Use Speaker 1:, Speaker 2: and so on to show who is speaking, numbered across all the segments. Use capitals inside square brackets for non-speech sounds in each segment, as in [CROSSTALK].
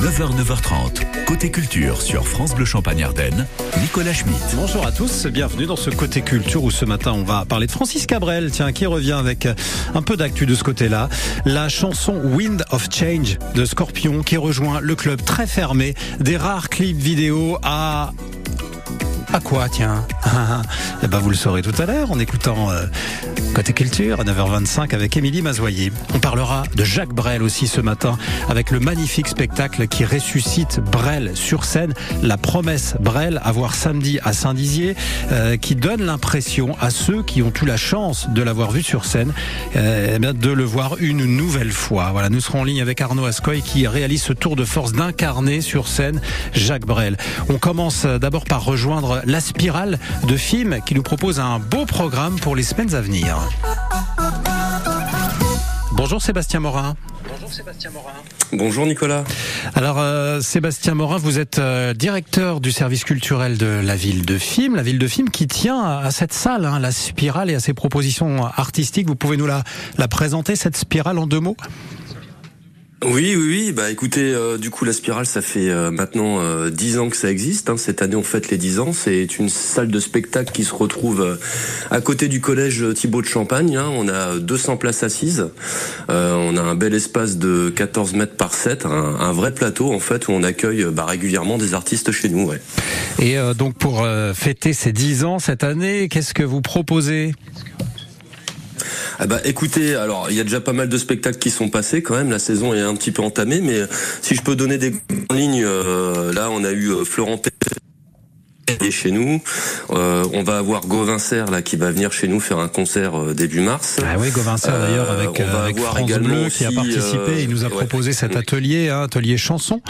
Speaker 1: 9h, 9h30, côté culture sur France Bleu Champagne Ardenne, Nicolas Schmitt.
Speaker 2: Bonjour à tous, bienvenue dans ce côté culture où ce matin on va parler de Francis Cabrel, tiens, qui revient avec un peu d'actu de ce côté-là. La chanson Wind of Change de Scorpion qui rejoint le club très fermé des rares clips vidéo à à quoi, tiens? [LAUGHS] Eh ben, vous le saurez tout à l'heure en écoutant euh, Côté Culture à 9h25 avec Émilie Mazoyer. On parlera de Jacques Brel aussi ce matin avec le magnifique spectacle qui ressuscite Brel sur scène. La promesse Brel à voir samedi à Saint-Dizier euh, qui donne l'impression à ceux qui ont eu la chance de l'avoir vu sur scène euh, eh de le voir une nouvelle fois. Voilà, nous serons en ligne avec Arnaud Ascoy qui réalise ce tour de force d'incarner sur scène Jacques Brel. On commence d'abord par rejoindre la Spirale de films qui nous propose un beau programme pour les semaines à venir. Bonjour Sébastien Morin.
Speaker 3: Bonjour Sébastien Morin. Bonjour Nicolas.
Speaker 2: Alors euh, Sébastien Morin, vous êtes euh, directeur du service culturel de la ville de Film, la ville de Film qui tient à, cette salle, hein, la spirale et à ses propositions artistiques. Vous pouvez nous la, la présenter, cette spirale en deux mots?
Speaker 3: Oui, oui, oui. Bah, écoutez, euh, du coup, la spirale, ça fait euh, maintenant euh, dix ans que ça existe. Hein. Cette année, on fête les dix ans. C'est une salle de spectacle qui se retrouve à côté du collège Thibault de Champagne. Hein. On a 200 places assises. on a un bel espace de 14 mètres par 7, un, vrai plateau en fait où on accueille bah, régulièrement des artistes chez nous.
Speaker 2: Et donc pour fêter ces dix ans cette année, qu'est-ce que vous proposez?
Speaker 3: Ah bah écoutez, alors il y a déjà pas mal de spectacles qui sont passés quand même. La saison est un petit peu entamée, mais si je peux donner des lignes, euh, là on a eu euh, Florent est chez nous. Euh, on va avoir Gauvin là qui va venir chez nous faire un concert début mars.
Speaker 2: Ah oui, Gauvin d'ailleurs avec, avec France Bleu qui a participé. il nous a proposé cet atelier, hein, atelier chanson.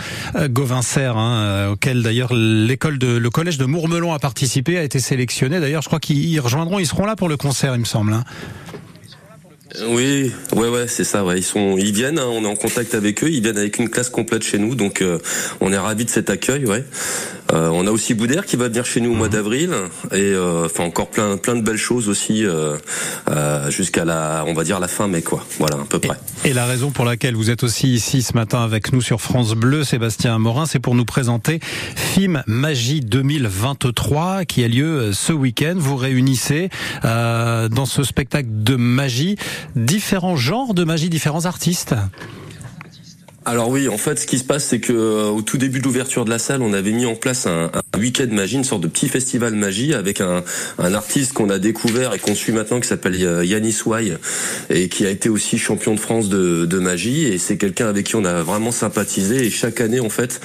Speaker 2: Gauvin hein, auquel d'ailleurs l'école de le collège de Mourmelon a participé, a été sélectionné. D'ailleurs, je crois qu'ils rejoindront, ils seront là pour le concert, il me semble. Hein.
Speaker 3: Oui, ouais, ouais, c'est ça. Ils sont, ils viennent. Hein, on est en contact avec eux. Ils viennent avec une classe complète chez nous, donc euh, on est ravis de cet accueil. Ouais. Euh, on a aussi Boudère qui va venir chez nous au mois mhm. d'avril, et euh, enfin encore plein, plein de belles choses aussi jusqu'à la, on va dire la fin mai, quoi. Voilà, à peu près.
Speaker 2: Et, la raison pour laquelle vous êtes aussi ici ce matin avec nous sur France Bleu, Sébastien Morin, c'est pour nous présenter Film Magie 2023 qui a lieu ce week-end. Vous réunissez dans ce spectacle de magie différents genres de magie, différents artistes
Speaker 3: alors oui, en fait, ce qui se passe, c'est que euh, au tout début de l'ouverture de la salle, on avait mis en place un, un week-end magie, une sorte de petit festival magie avec un, un artiste qu'on a découvert et qu'on suit maintenant qui s'appelle euh, Yanis Wai et qui a été aussi champion de France de, de magie. Et c'est quelqu'un avec qui on a vraiment sympathisé. Et chaque année, en fait,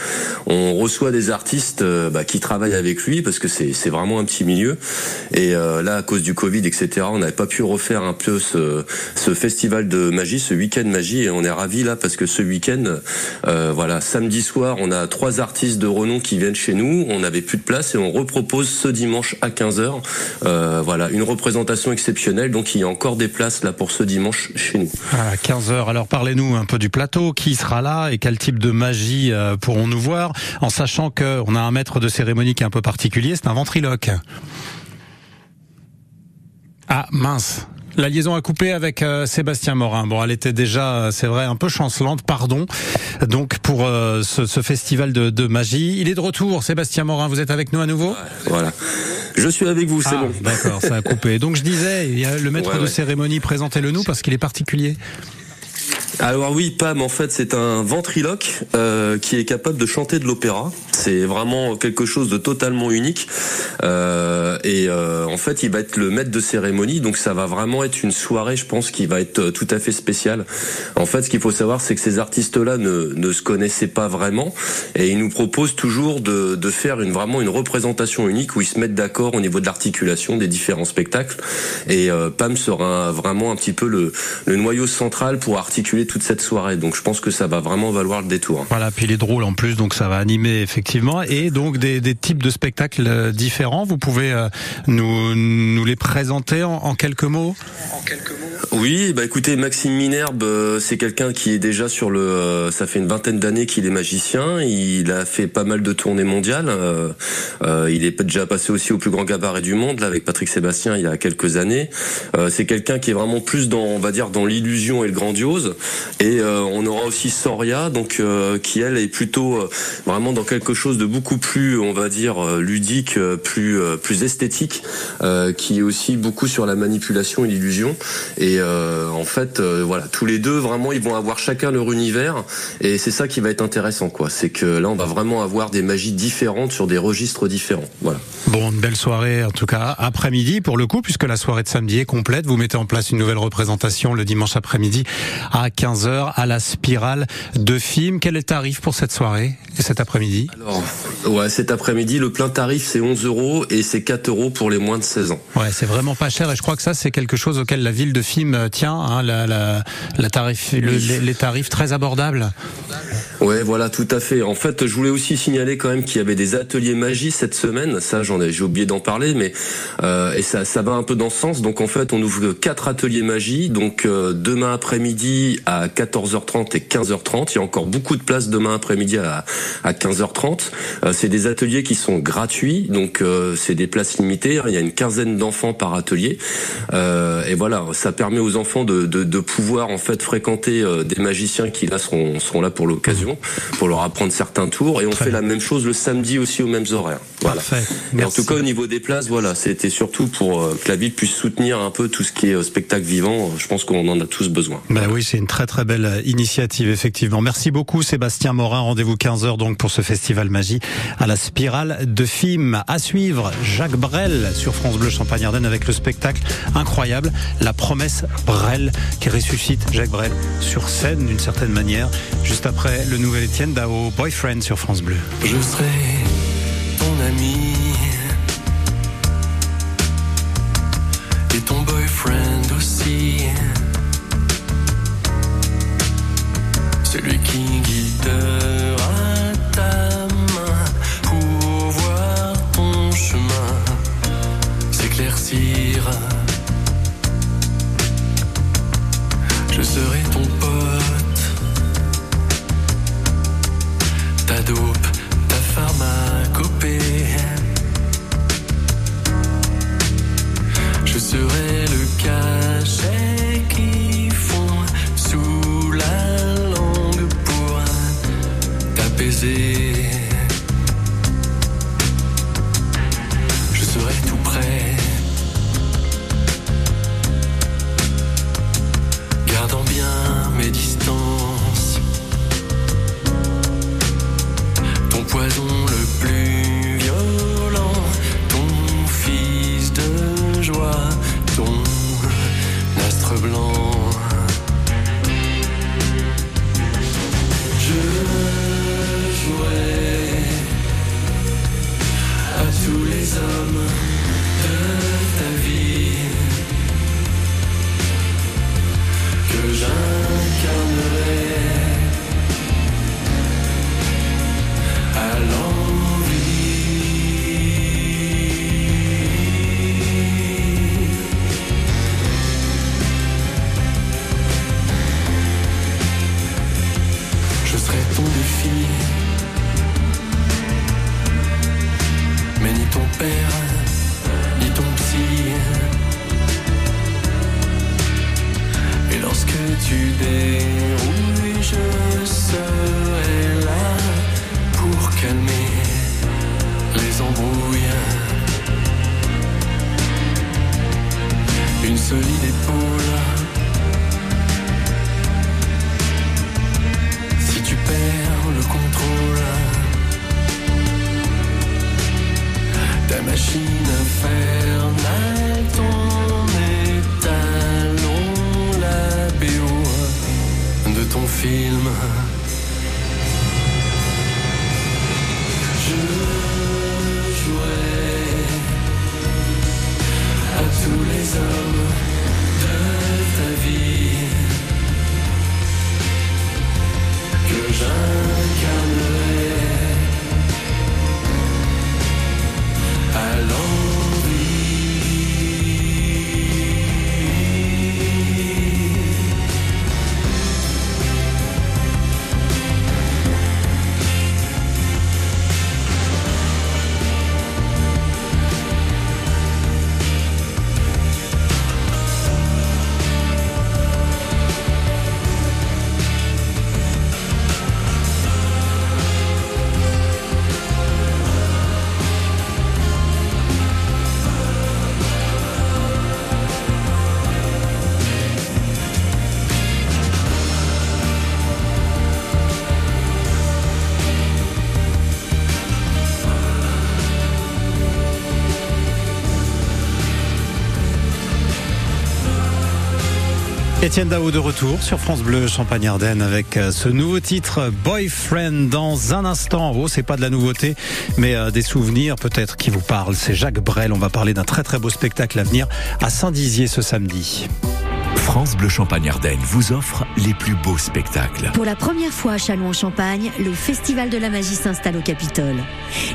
Speaker 3: on reçoit des artistes euh, bah, qui travaillent avec lui parce que c'est vraiment un petit milieu. Et là, à cause du Covid, etc., on n'avait pas pu refaire un peu ce, ce festival de magie, ce week-end magie. Et on est ravis là parce que ce week-end euh, voilà, samedi soir, on a trois artistes de renom qui viennent chez nous. On n'avait plus de place et on repropose ce dimanche à 15h. Euh, voilà, une représentation exceptionnelle. Donc il y a encore des places là pour ce dimanche chez nous.
Speaker 2: À 15h. Alors parlez-nous un peu du plateau. Qui sera là et quel type de magie euh, pourrons-nous voir? En sachant qu'on a un maître de cérémonie qui est un peu particulier, c'est un ventriloque. Ah mince, la liaison a coupé avec euh, Sébastien Morin. Bon, elle était déjà, euh, c'est vrai, un peu chancelante, pardon. Donc pour euh, ce, ce, festival de, de, magie, il est de retour. Sébastien Morin, vous êtes avec nous à nouveau?
Speaker 3: Voilà. Je suis avec vous, c'est ah, bon.
Speaker 2: D'accord, ça a coupé. Donc je disais, il y a le maître de cérémonie, présentez-le nous parce qu'il est particulier.
Speaker 3: Alors oui, Pam, en fait, c'est un ventriloque euh, qui est capable de chanter de l'opéra. C'est vraiment quelque chose de totalement unique. Euh, et euh, en fait, il va être le maître de cérémonie, donc ça va vraiment être une soirée, je pense, qui va être tout à fait spéciale. En fait, ce qu'il faut savoir, c'est que ces artistes-là ne, ne se connaissaient pas vraiment, et ils nous proposent toujours de, de faire une vraiment une représentation unique où ils se mettent d'accord au niveau de l'articulation des différents spectacles. Et Pam sera vraiment un petit peu le, le noyau central pour articuler toute cette soirée. Donc je pense que ça va vraiment valoir le détour.
Speaker 2: Voilà, puis il est drôle en plus, donc ça va animer effectivement. Et donc des, des types de spectacles euh, différents. Vous pouvez euh, nous, nous les présenter en, en quelques mots? En quelques mots
Speaker 3: oui, bah écoutez, Maxime Minerbe, euh, c'est quelqu'un qui est déjà sur le. Euh, ça fait une vingtaine d'années qu'il est magicien. Il a fait pas mal de tournées mondiales. Euh, il est déjà passé aussi au plus grand gabarit du monde, là, avec Patrick Sébastien, il y a quelques années. c'est quelqu'un qui est vraiment plus dans, on va dire, dans l'illusion et le grandiose. Et on aura aussi Soria, donc qui elle est plutôt vraiment dans quelque chose de beaucoup plus, on va dire, ludique, plus plus esthétique, qui est aussi beaucoup sur la manipulation et l'illusion. Et en fait, voilà, tous les deux vraiment, ils vont avoir chacun leur univers, et c'est ça qui va être intéressant, quoi. C'est que là, on va vraiment avoir des magies différentes sur des registres différents. Voilà.
Speaker 2: Bon, une belle soirée en tout cas après-midi pour le coup, puisque la soirée de samedi est complète. Vous mettez en place une nouvelle représentation le dimanche après-midi à 15h à la Spirale de Film. Quel est le tarif pour cette soirée et cet après-midi?
Speaker 3: Alors, ouais, cet après-midi, le plein tarif c'est 11 euros et c'est 4 euros pour les moins de 16 ans.
Speaker 2: Ouais, c'est vraiment pas cher et je crois que ça c'est quelque chose auquel la ville de Film tient, hein, la, la, la tarif, les, les tarifs très abordables.
Speaker 3: Ouais, voilà, tout à fait. En fait, je voulais aussi signaler quand même qu'il y avait des ateliers magie cette semaine. Ça, j'en ai, j'ai oublié d'en parler, mais euh, et ça, ça va un peu dans ce sens. Donc en fait, on ouvre quatre ateliers magie. Donc euh, demain après-midi à 14h30 et 15h30. Il y a encore beaucoup de places demain après-midi à, à 15h30. Euh, c'est des ateliers qui sont gratuits, donc euh, c'est des places limitées. Il y a une quinzaine d'enfants par atelier. Euh, et voilà, ça permet aux enfants de, de, de pouvoir en fait fréquenter des magiciens qui là seront, seront là pour l'occasion pour leur apprendre certains tours. Et on fait la même chose le samedi aussi aux mêmes horaires. Voilà. Et en tout cas, au niveau des places, voilà, c'était surtout pour que la ville puisse soutenir un peu tout ce qui est spectacle vivant. Je pense qu'on en a tous besoin.
Speaker 2: Ben oui, c'est une très très belle initiative, effectivement. Merci beaucoup, Sébastien Morin. Rendez-vous 15h donc pour ce festival magie à la spirale de films. À suivre, Jacques Brel sur France Bleu Champagne-Ardenne avec le spectacle incroyable, La promesse Brel qui ressuscite Jacques Brel sur scène d'une certaine manière, juste après le nouvel Étienne Dao, Boyfriend sur France Bleu.
Speaker 4: Je serai ton ami Je serai ton pote. ta dope, ta pharmacopée. Je serai le cachet qui fond sous la langue pour t'apaiser. Père, ni ton psy. Et lorsque tu dérouilles,
Speaker 2: Étienne Dao de retour sur France Bleu Champagne-Ardenne avec euh, ce nouveau titre Boyfriend dans un instant. Oh, c'est pas de la nouveauté, mais euh, des souvenirs peut-être qui vous parlent. C'est Jacques Brel. On va parler d'un très très beau spectacle à venir à Saint-Dizier ce samedi.
Speaker 1: France Bleu Champagne-Ardenne vous offre les plus beaux spectacles.
Speaker 5: Pour la première fois à Châlons-en-Champagne, le Festival de la magie s'installe au Capitole.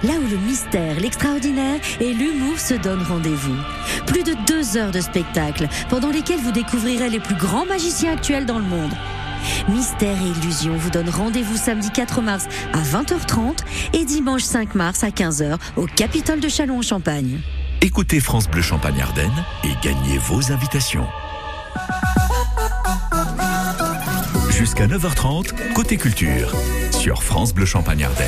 Speaker 5: Là où le mystère, l'extraordinaire et l'humour se donnent rendez-vous. Plus de deux heures de spectacle, pendant lesquelles vous découvrirez les plus grands magiciens actuels dans le monde. Mystère et illusion vous donnent rendez-vous samedi 4 mars à 20h30 et dimanche 5 mars à 15h au Capitole de Châlons-en-Champagne.
Speaker 1: Écoutez France Bleu Champagne-Ardenne et gagnez vos invitations. Jusqu'à 9h30, côté culture, sur France Bleu Champagne-Ardenne.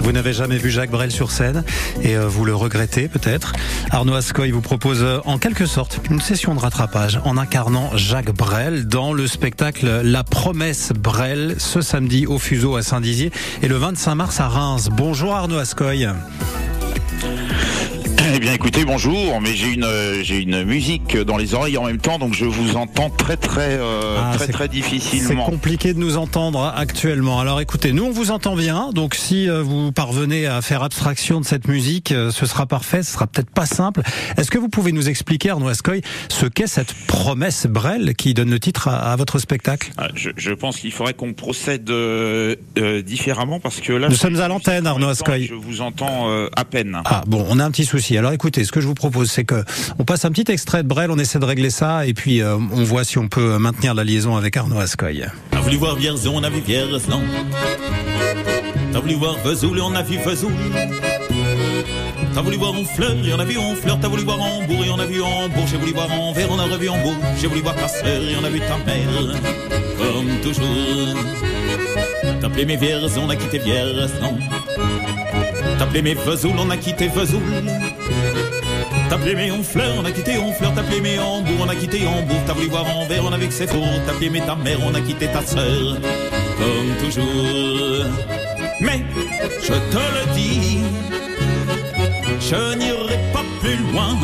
Speaker 2: Vous n'avez jamais vu Jacques Brel sur scène et euh, vous le regrettez peut-être. Arnaud Ascoy vous propose euh, en quelque sorte une session de rattrapage en incarnant Jacques Brel dans le spectacle La promesse Brel ce samedi au Fuseau à Saint-Dizier et le 25 mars à Reims. Bonjour Arnaud Ascoy.
Speaker 6: Bien, écoutez, bonjour. Mais j'ai une euh, j'ai une musique dans les oreilles en même temps, donc je vous entends très très euh,
Speaker 2: Ah,
Speaker 6: très
Speaker 2: c'est-
Speaker 6: très
Speaker 2: C'est
Speaker 6: difficilement.
Speaker 2: compliqué de nous entendre actuellement. Alors écoutez, nous on vous entend bien, donc si euh, vous parvenez à faire abstraction de cette musique, euh, ce sera parfait, ce sera peut-être pas simple. Est-ce que vous pouvez nous expliquer, Arnaud Ascoy, ce qu'est cette promesse Brel qui donne le titre à, à votre spectacle?
Speaker 6: Ah, Je, je pense qu'il faudrait qu'on procède euh, euh, différemment parce que là.
Speaker 2: Nous sommes à l'antenne, Arnaud Ascoy.
Speaker 6: Je vous entends euh, à peine.
Speaker 2: Ah bon, on a un petit souci. Alors écoutez, ce que je vous propose, c'est que on passe un petit extrait de Brel, on essaie de régler ça, et puis euh, on voit si on peut maintenir la liaison avec Arnaud Ascoy.
Speaker 7: T'as voulu voir Vierzon, on a vu Vierzon. T'as voulu voir Vesoul, on a vu Vesoul. T'as voulu voir Honfleur, et on a vu Honfleur. T'as voulu voir Hambourg, et on a vu Hambourg. J'ai voulu voir Anvers, on a revu Hambourg. J'ai voulu voir Casseur, et on a vu ta mère. Comme toujours. T'as appelé mes Vierzon, on a quitté Vierzon. T'as mes Vesoul, on a quitté Vesoul. T'as mes Honfleur, on a quitté Honfleur. T'as mes Hambourg, on a quitté Hambourg. T'as voulu voir Anvers, on a vu que c'est faux. T'as ta mère, on a quitté ta sœur. Comme toujours. Mais, je te le dis, je n'irai pas plus loin.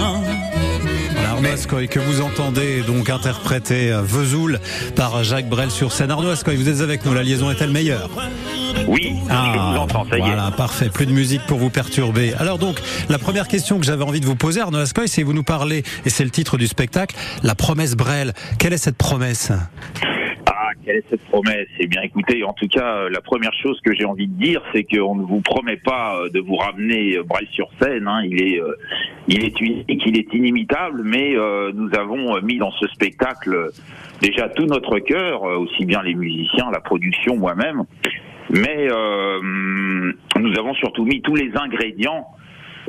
Speaker 2: Ascoy, que vous entendez donc interpréter euh, Vesoul par Jacques Brel sur scène. Arnaud Ascoy, vous êtes avec nous, la liaison est-elle meilleure?
Speaker 6: Oui, je vous entends, ça y est.
Speaker 2: Ah, voilà, parfait. Plus de musique pour vous perturber. Alors donc, la première question que j'avais envie de vous poser, Arnaud Ascoy, c'est vous nous parlez, et c'est le titre du spectacle, la promesse Brel. Quelle est cette promesse?
Speaker 6: Ah, quelle est cette promesse? Eh bien, écoutez, en tout cas, euh, la première chose que j'ai envie de dire, c'est qu'on ne vous promet pas euh, de vous ramener euh, Brel sur scène. hein. Il est, euh, il est unique, il est inimitable, mais euh, nous avons mis dans ce spectacle déjà tout notre cœur, aussi bien les musiciens, la production, moi-même. Mais euh, nous avons surtout mis tous les ingrédients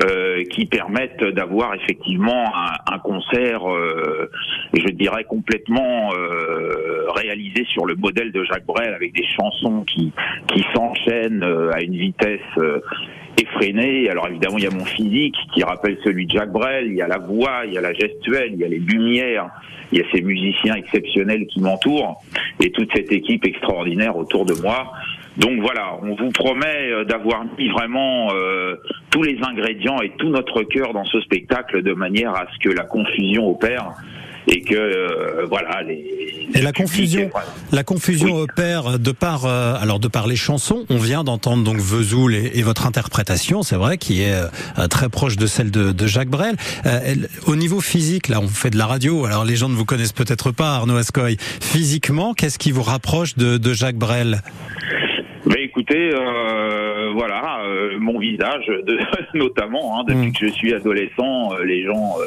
Speaker 6: euh, qui permettent d'avoir effectivement un, un concert, euh, je dirais complètement euh, réalisé sur le modèle de Jacques Brel, avec des chansons qui qui s'enchaînent euh, à une vitesse euh, effrénée. Alors évidemment, il y a mon physique qui rappelle celui de Jacques Brel, il y a la voix, il y a la gestuelle, il y a les lumières, il y a ces musiciens exceptionnels qui m'entourent et toute cette équipe extraordinaire autour de moi. Donc voilà, on vous promet euh, d'avoir mis vraiment euh, tous les ingrédients et tout notre cœur dans ce spectacle de manière à ce que la confusion opère et que euh, voilà les
Speaker 2: Et la confusion, la confusion
Speaker 6: Oui.
Speaker 2: opère de par, euh, alors de par les chansons. On vient d'entendre donc Vesoul et, et votre interprétation, c'est vrai, qui est euh, très proche de celle de, de Jacques Brel. Elle- au niveau physique, là, on fait de la radio. Alors les gens ne vous connaissent peut-être pas, Arnaud Ascoy. Physiquement, qu'est-ce qui vous rapproche de, de Jacques Brel?
Speaker 6: Mais écoutez, euh, voilà, euh, mon visage, [LAUGHS] de, notamment, hein, depuis
Speaker 2: Mm.
Speaker 6: que je suis adolescent, euh, les gens euh,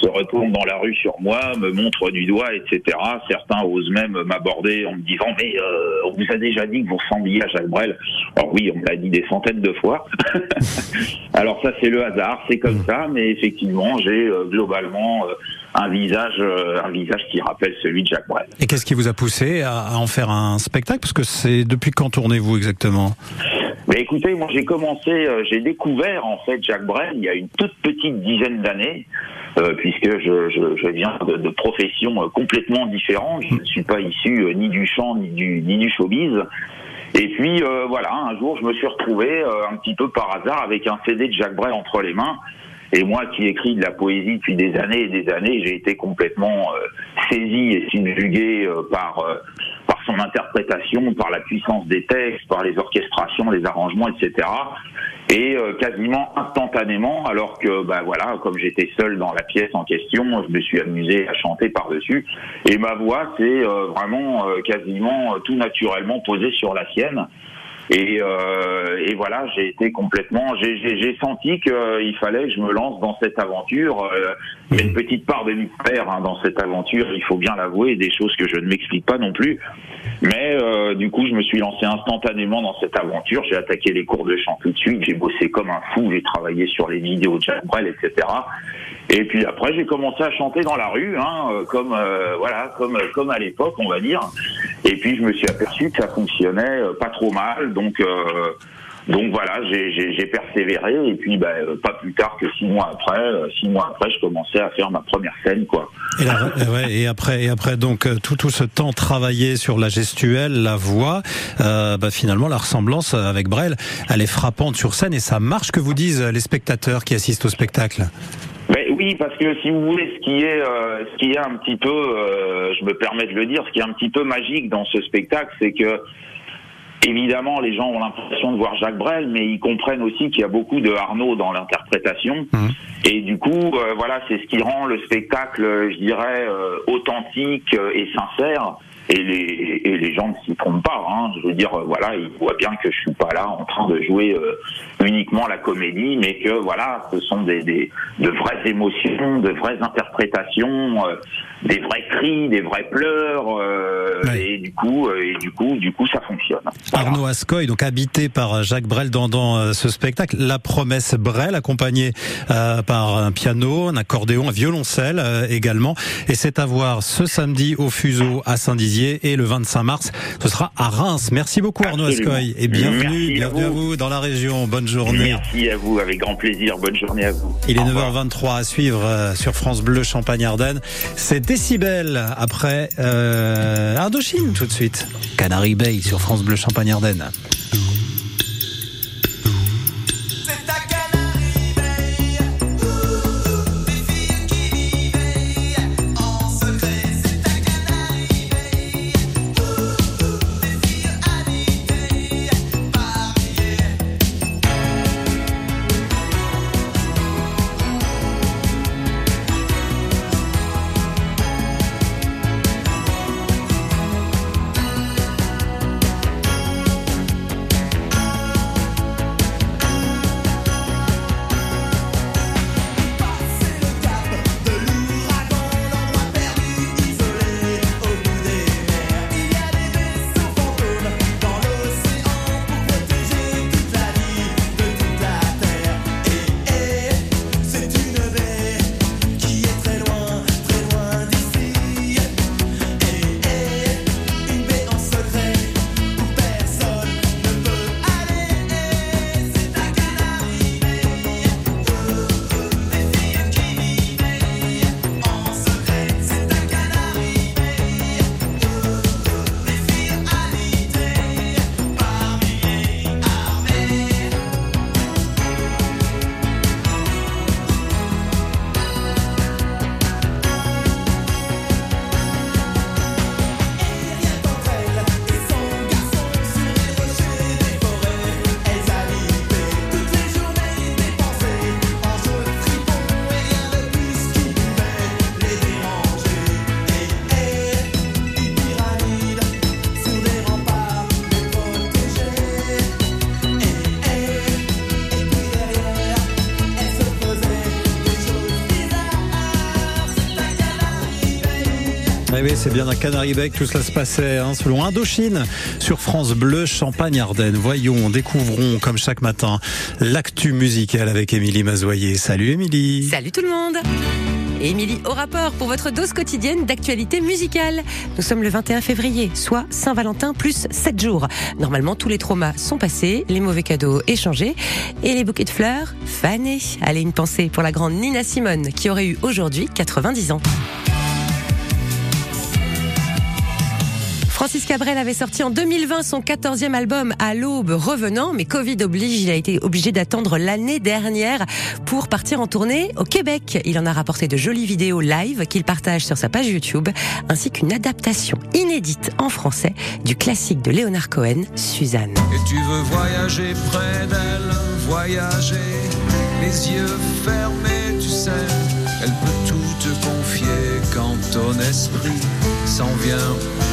Speaker 6: se retournent dans la rue sur moi, me montrent du doigt, etc. Certains osent même m'aborder en me disant mais euh, on vous a déjà dit que vous ressembliez à Jacques Brel. Alors oui, on me l'a dit des centaines de fois. [LAUGHS] Alors ça c'est le hasard, c'est comme ça, mais effectivement j'ai euh, globalement euh, un visage, euh, un visage qui rappelle celui de Jacques Brel.
Speaker 2: Et qu'est-ce qui vous a poussé à, en faire un spectacle? Parce que c'est depuis quand tournez-vous exactement?
Speaker 6: Mais écoutez, moi j'ai commencé, euh, j'ai découvert en fait Jacques Brel il y a une toute petite dizaine d'années, euh, puisque je, je, je viens de, de professions euh, complètement différentes. Je ne suis pas issu ni du chant ni du, ni du showbiz. Et puis voilà, un jour je me suis retrouvé un petit peu par hasard avec un CD de Jacques Brel entre les mains. Et moi qui écris de la poésie depuis des années et des années, j'ai été complètement euh, saisie et subjuguée euh, par euh, par son interprétation, par la puissance des textes, par les orchestrations, les arrangements, etc. Et quasiment instantanément, alors que bah voilà, comme j'étais seul dans la pièce en question, je me suis amusé à chanter par dessus. Et ma voix s'est vraiment quasiment tout naturellement posée sur la sienne. Et, euh, et voilà, j'ai été complètement. J'ai senti qu'il fallait que je me lance dans cette aventure. Euh, il y a une petite part de mystère hein, dans cette aventure, il faut bien l'avouer, des choses que je ne m'explique pas non plus. Mais euh, du coup, je me suis lancé instantanément dans cette aventure. J'ai attaqué les cours de chant tout de suite. J'ai bossé comme un fou. J'ai travaillé sur les vidéos de Jacques Brel, etc. Et puis après, j'ai commencé à chanter dans la rue, hein, euh, comme euh, voilà, comme comme à l'époque, on va dire. Et puis je me suis aperçu que ça fonctionnait euh, pas trop mal, donc. Donc voilà, j'ai persévéré et puis bah, pas plus tard que six mois après, six mois après, je commençais à faire ma première scène quoi.
Speaker 2: Et après, et après donc tout tout ce temps travaillé sur la gestuelle, la voix, euh, bah, finalement la ressemblance avec Brel, elle est frappante sur scène et ça marche que vous disent les spectateurs qui assistent au spectacle?
Speaker 6: Oui, parce que si vous voulez, ce qui est, euh, ce qui est un petit peu, euh, je me permets de le dire, ce qui est un petit peu magique dans ce spectacle, c'est que évidemment les gens ont l'impression de voir Jacques Brel, mais ils comprennent aussi qu'il y a beaucoup de Arnaud dans l'interprétation, mmh. et du coup, euh, voilà, c'est ce qui rend le spectacle, je dirais, authentique et sincère et les, et les gens ne s'y trompent pas. Hein. Je veux dire, euh, voilà, ils voient bien que je suis pas là en train de jouer euh, uniquement la comédie, mais que voilà, ce sont des, des de vraies émotions, de vraies interprétations, euh, des vrais cris, des vrais pleurs, et du coup, et du coup, du coup, ça fonctionne.
Speaker 2: Arnaud Ascoy, donc habité par Jacques Brel dans, dans ce spectacle, La Promesse Brel, accompagné par un piano, un accordéon, un violoncelle également, et c'est à voir ce samedi au Fuseau à Saint-Dizier et le 25 mars, ce sera à Reims. Merci beaucoup Arnaud Ascoy et bienvenue, bienvenue à vous. dans la région. Bonne journée.
Speaker 6: Merci à vous, avec grand plaisir. Bonne journée à vous.
Speaker 2: Il est 9h23 à suivre euh, sur France Bleu Champagne-Ardenne. C'est Décibel après euh, Indochine tout de suite. Canary Bay sur France Bleu Champagne-Ardenne. C'est bien à que tout cela se passait, hein, selon Indochine, sur France Bleu, Champagne-Ardenne. Voyons, découvrons, comme chaque matin, l'actu musicale avec Émilie Mazoyer. Salut Émilie
Speaker 8: Salut tout le monde Émilie au rapport pour votre dose quotidienne d'actualité musicale. Nous sommes le 21 février, soit Saint-Valentin plus 7 jours. Normalement, tous les traumas sont passés, les mauvais cadeaux échangés et les bouquets de fleurs fanés. Allez, une pensée pour la grande Nina Simone qui aurait eu aujourd'hui 90 ans. Francis Cabrel avait sorti en 2020 son 14e album à l'aube revenant, mais Covid oblige, il a été obligé d'attendre l'année dernière pour partir en tournée au Québec. Il en a rapporté de jolies vidéos live qu'il partage sur sa page YouTube, ainsi qu'une adaptation inédite en français du classique de Leonard Cohen, Suzanne.
Speaker 9: Et tu veux voyager près d'elle, voyager, les yeux fermés, tu sais, elle peut tout te confier quand ton esprit s'en vient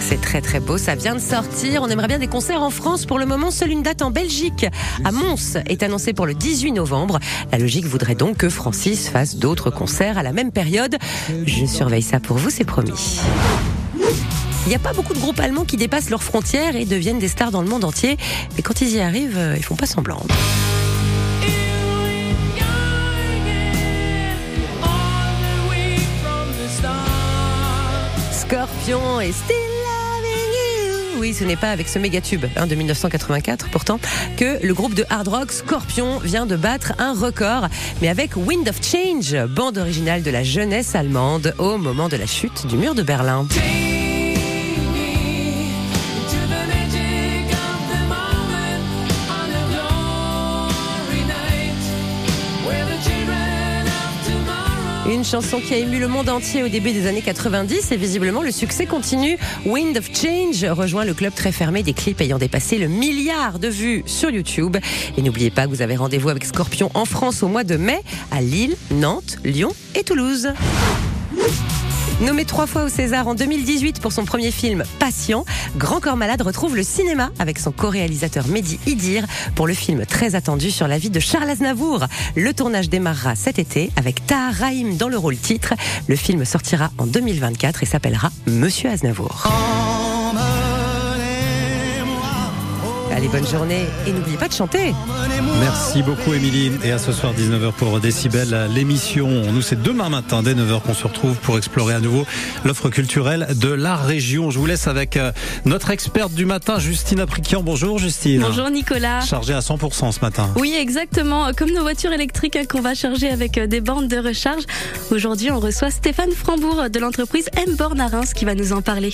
Speaker 8: C'est très très beau, ça vient de sortir. On aimerait bien des concerts en France. Pour le moment, seule une date en Belgique, à Mons, est annoncée pour le 18 novembre. La logique voudrait donc que Francis fasse d'autres concerts à la même période. Je surveille ça pour vous, c'est promis. Il n'y a pas beaucoup de groupes allemands qui dépassent leurs frontières et deviennent des stars dans le monde entier. Mais quand ils y arrivent, euh, ils font pas semblant. Scorpion et Still Loving You. Oui, ce n'est pas avec ce méga tube hein, de 1984 pourtant que le groupe de hard rock Scorpion vient de battre un record, mais avec Wind of Change, bande originale de la jeunesse allemande au moment de la chute du mur de Berlin. Une chanson qui a ému le monde entier au début des années 90 et visiblement le succès continue. Wind of Change rejoint le club très fermé des clips ayant dépassé le milliard de vues sur YouTube. Et n'oubliez pas que vous avez rendez-vous avec Scorpion en France au mois de mai à Lille, Nantes, Lyon et Toulouse. Nommé trois fois au César en 2018 pour son premier film Patient, Grand Corps Malade retrouve le cinéma avec son co-réalisateur Mehdi Idir pour le film très attendu sur la vie de Charles Aznavour. Le tournage démarrera cet été avec Tahar Rahim dans le rôle titre. Le film sortira en 2024 et s'appellera Monsieur Aznavour. Allez, bonne journée et n'oubliez pas de chanter.
Speaker 2: Merci beaucoup Émilie. Et à ce soir 19h pour Décibel, l'émission. Nous c'est demain matin dès 9h qu'on se retrouve pour explorer à nouveau l'offre culturelle de la région. Je vous laisse avec euh, notre experte du matin, Justine Apriquian. Bonjour Justine.
Speaker 10: Bonjour Nicolas.
Speaker 2: Chargée à 100% ce matin.
Speaker 10: Oui, exactement. Comme nos voitures électriques qu'on va charger avec euh, des bandes de recharge. Aujourd'hui, on reçoit Stéphane Frambourg de l'entreprise M Born à Reims qui va nous en parler.